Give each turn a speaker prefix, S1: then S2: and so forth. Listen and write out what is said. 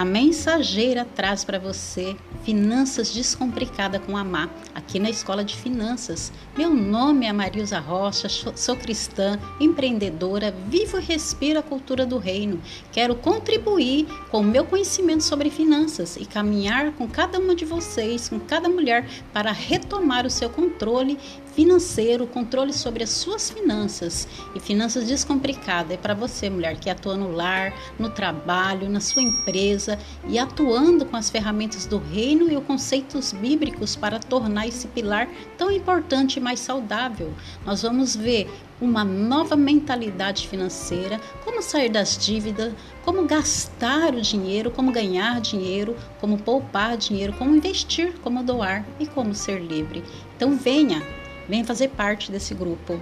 S1: A mensageira traz para você Finanças Descomplicada com a Má, aqui na Escola de Finanças. Meu nome é Marilza Rocha, sou cristã, empreendedora, vivo e respiro a cultura do reino. Quero contribuir com o meu conhecimento sobre finanças e caminhar com cada uma de vocês, com cada mulher, para retomar o seu controle financeiro, controle sobre as suas finanças. E finanças descomplicadas é para você, mulher, que atua no lar, no trabalho, na sua empresa e atuando com as ferramentas do reino e os conceitos bíblicos para tornar esse pilar tão importante e mais saudável. Nós vamos ver uma nova mentalidade financeira, como sair das dívidas, como gastar o dinheiro, como ganhar dinheiro, como poupar dinheiro, como investir, como doar e como ser livre. Então venha, venha fazer parte desse grupo.